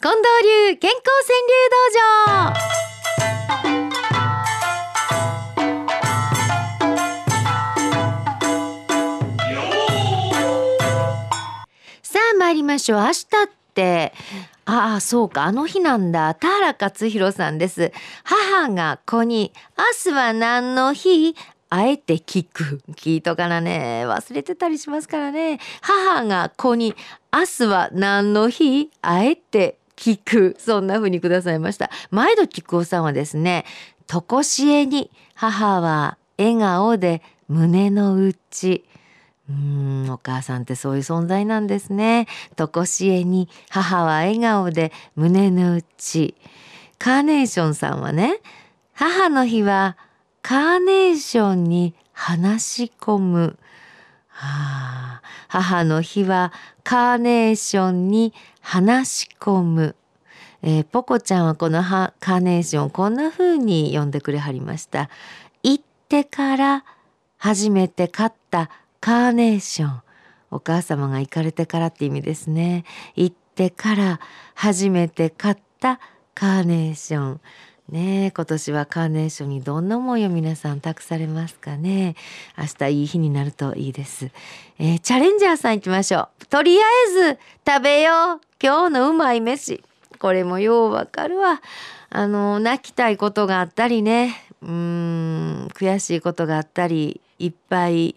近藤流健康川柳道場。さあ参りましょう。明日ってああそうか。あの日なんだ。田原克弘さんです。母が子に明日は何の日？あえて聞く。聞いとかなね。忘れてたりしますからね。母が子に明日は何の日？あえて聞く。そんな風にくださいました。毎度菊夫さんはですねとこしえに母は笑顔で胸の内。うんお母さんってそういう存在なんですね。とこしえに母は笑顔で胸の内。カーネーションさんはね母の日はカーネーションに話し込む、はあ、母の日はカーネーションに話し込む、えー、ポコちゃんはこのカーネーションこんな風に呼んでくれはりました行ってから初めて買ったカーネーションお母様が行かれてからって意味ですね行ってから初めて買ったカーネーションね今年はカーネーションにどんな思いを皆さん託されますかね？明日いい日になるといいです、えー、チャレンジャーさん行きましょう。とりあえず食べよう。今日のうまい飯。これもようわかるわ。あの泣きたいことがあったりね。うん悔しいことがあったりいっぱい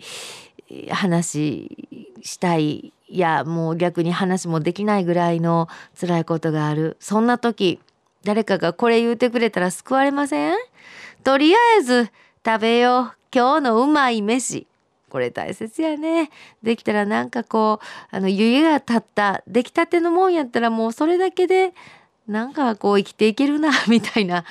話したい。いやもう逆に話もできないぐらいの辛いことがある。そんな時誰かがこれ言うてくれたら救われません？とりあえず食べよう。今日のうまい飯。これ大切やね。できたらなんかこうあの湯気が立った出来たてのもんやったらもうそれだけでなんかこう生きていけるな みたいな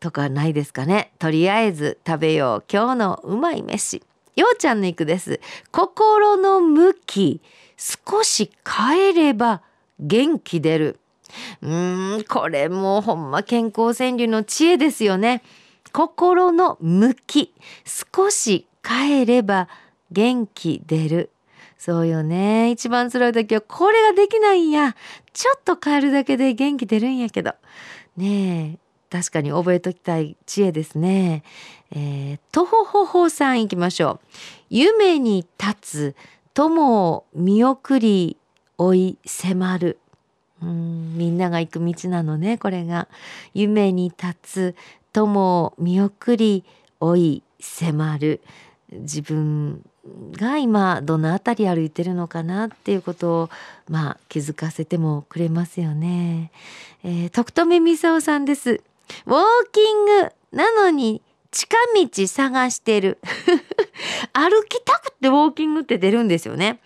とかないですかね。とりあえず食べよう。今日のうまい飯。ようちゃんのいくです。心の向き少し変えれば元気出る。うーんこれもほんま健康川柳の知恵ですよね心の向き少し変えれば元気出るそうよね一番辛い時はこれができないんやちょっと変えるだけで元気出るんやけどねえ確かに覚えときたい知恵ですね。えー、とほほほさん行きましょう。夢に立つ友を見送り追い迫る。うんみんなが行く道なのねこれが夢に立つ友を見送り追い迫る自分が今どの辺り歩いてるのかなっていうことをまあ気づかせてもくれますよね。えー、徳留美沙さんです。ウォーキングなのに近道探してる歩きたくてウォーキングって出るんですよね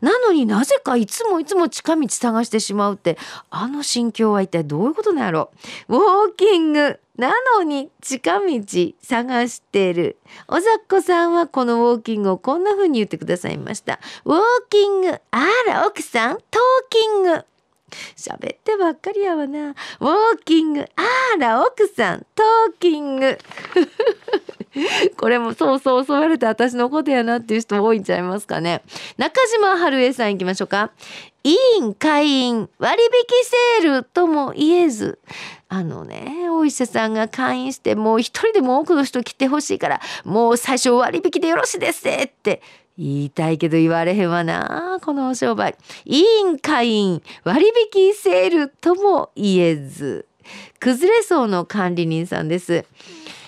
なのになぜかいつもいつも近道探してしまうってあの心境は一体どういうことなんやろウォーキングなのに近道探してるおざっこさんはこのウォーキングをこんな風に言ってくださいましたウォーキングあら奥さんトーキング喋ってばっかりやわな。ウォーキング。あら、奥さん。トーキング。これもそうそう襲われて私のことやなっていう人多いんちゃいますかね。中島春江さん行きましょうか。委員会員割引セールとも言えずあのねお医者さんが会員してもう一人でも多くの人来てほしいからもう最初割引でよろしいですって言いたいけど言われへんわなこのお商売委員会員割引セールとも言えず崩れそうの管理人さんです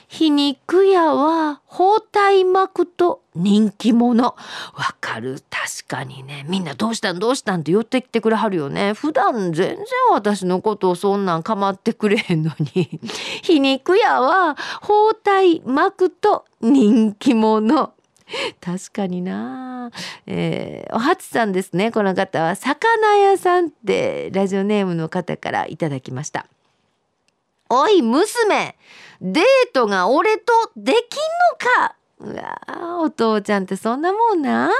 皮肉屋は包帯巻くと人気者。わかる。確かにね。みんなどうしたんどうしたんって寄ってきてくれはるよね。普段全然私のことをそんなん構ってくれへんのに。皮肉屋は包帯巻くと人気者。確かにな、えー、おはつさんですね。この方は魚屋さんってラジオネームの方からいただきました。おい娘。デートが俺とできんのか。うわお父ちゃんってそんなもんな。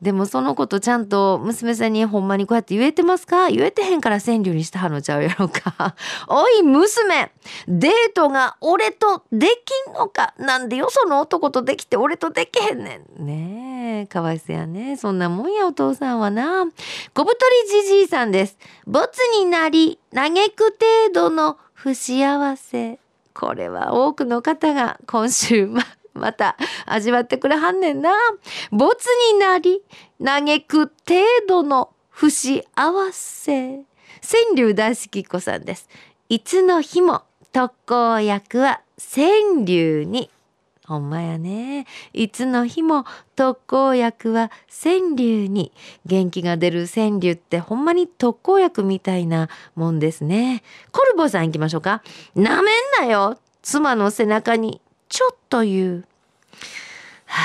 でもそのことちゃんと娘さんにほんまにこうやって言えてますか？言えてへんから川柳にしたはのちゃうやろか。おい娘。デートが俺とできんのか？なんでよその男とできて俺とできへんねん。ねえ。かわいそうやねそんなもんやお父さんはな小太りじじいさんですボツになり嘆く程度の不幸せこれは多くの方が今週ままた味わってくれはんねんな。ボツになり嘆く程度の不幸せ。川柳大好きっ子さんです。いつの日も特効薬は川柳に。ほんまやね。いつの日も特効薬は川柳に。元気が出る川柳ってほんまに特効薬みたいなもんですね。コルボさん行きましょうか。なめんなよ。妻の背中にちょっと言う。は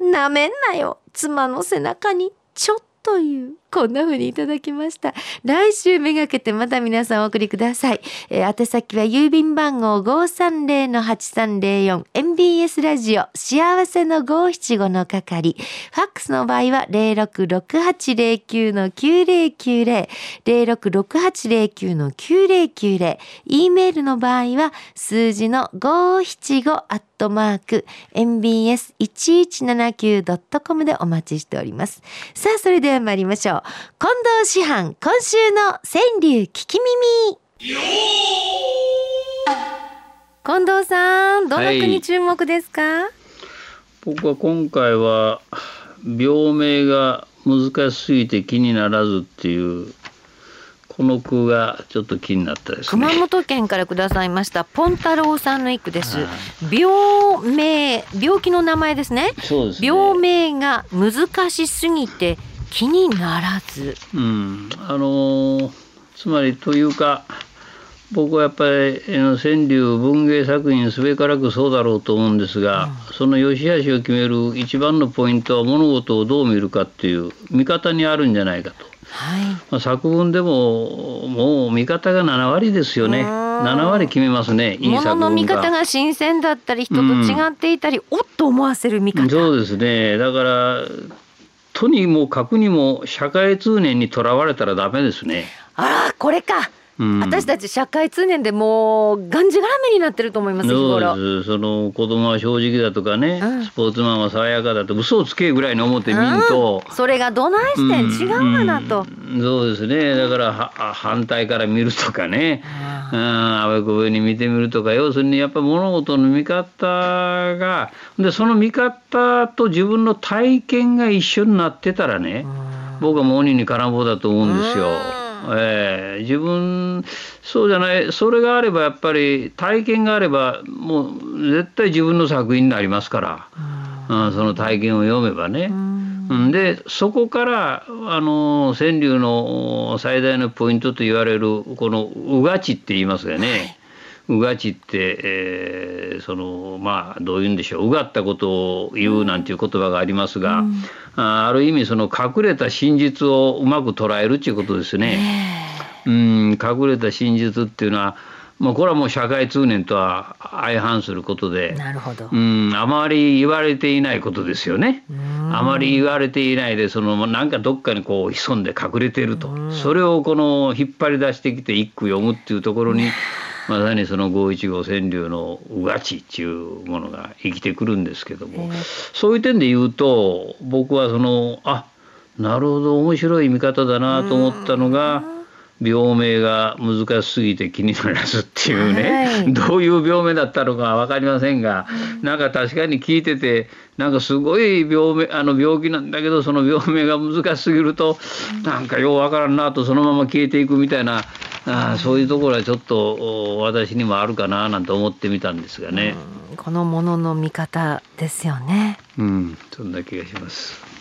あ、なめんなよ。妻の背中にちょっと言う。こんな風にいただきました。来週めがけてまた皆さんお送りください。えー、宛先は郵便番号530-8304 MBS ラジオ幸せの575の係。ファックスの場合は066809-9090 066809-9090 E メールの場合は数字の575アットマーク mbs1179.com でお待ちしております。さあ、それでは参りましょう。近藤師範今週の川柳聞き耳。近藤さんどの句に注目ですか、はい、僕は今回は病名が難しすぎて気にならずっていうこの句がちょっと気になったです、ね、熊本県からくださいましたポン太郎さんの一句です。病名病気の名前ですね。そうです、ね、病名が難しすぎて気にならず。うん、あのつまりというか僕はやっぱり川柳文芸作品すべからくそうだろうと思うんですが、うん、その良し悪しを決める一番のポイントは物事をどう見るかっていう見方にあるんじゃないかと。はいまあ、作文でももう見方が7割ですよね。7割決めますね。いい作文の見方が新鮮だったり人と違っていたり、うん、おっと思わせる見方。そうですね。だからとにもかくにも社会通念にとらわれたらダメですね。あらこれか。うん、私たち社会通念でもうがんじがらめになってると思います日頃。その子供は正直だとかね、うん、スポーツマンは爽やかだと嘘をつけぐらいの思ってみんと、うん、それがどないしてん、違うわなと、そうですね。だからは反対から見るとかね、うん、あわこべに見てみるとか要するにやっぱ物事の見方がでその見方と自分の体験が一緒になってたらね、僕はもう鬼に金棒だと思うんですよ。えー、自分そうじゃないそれがあればやっぱり体験があればもう絶対自分の作品になりますから、うん、その体験を読めばね。うん、でそこからあの川柳の最大のポイントと言われるこの「うがち」って言いますよね。うがちって、えー、そのまあどういうんでしょう。うがったことを言うなんていう言葉がありますが、うん、あある意味その隠れた真実をうまく捉えるっていうことですね。うん、隠れた真実っていうのはもうこれはもう社会通念とは相反することでなるほど、うん、あまり言われていないことですよね。あまり言われていないでそのなんかどっかにこう潜んで隠れていると。それをこの引っ張り出してきて一句読むっていうところにまさにその五一五川柳のうがちっていうものが生きてくるんですけども、そういう点で言うと僕はそのあなるほど面白い見方だなと思ったのが。病名が難しすぎて気にならずっていうね、はい、どういう病名だったのか分かりませんが、うん、なんか確かに聞いててなんかすごい病名あの病気なんだけどその病名が難しすぎると、うん、なんかよう分からんなとそのまま消えていくみたいなあそういうところはちょっと私にもあるかななんて思ってみたんですがね。このものの見方ですよね。うん、そんな気がします。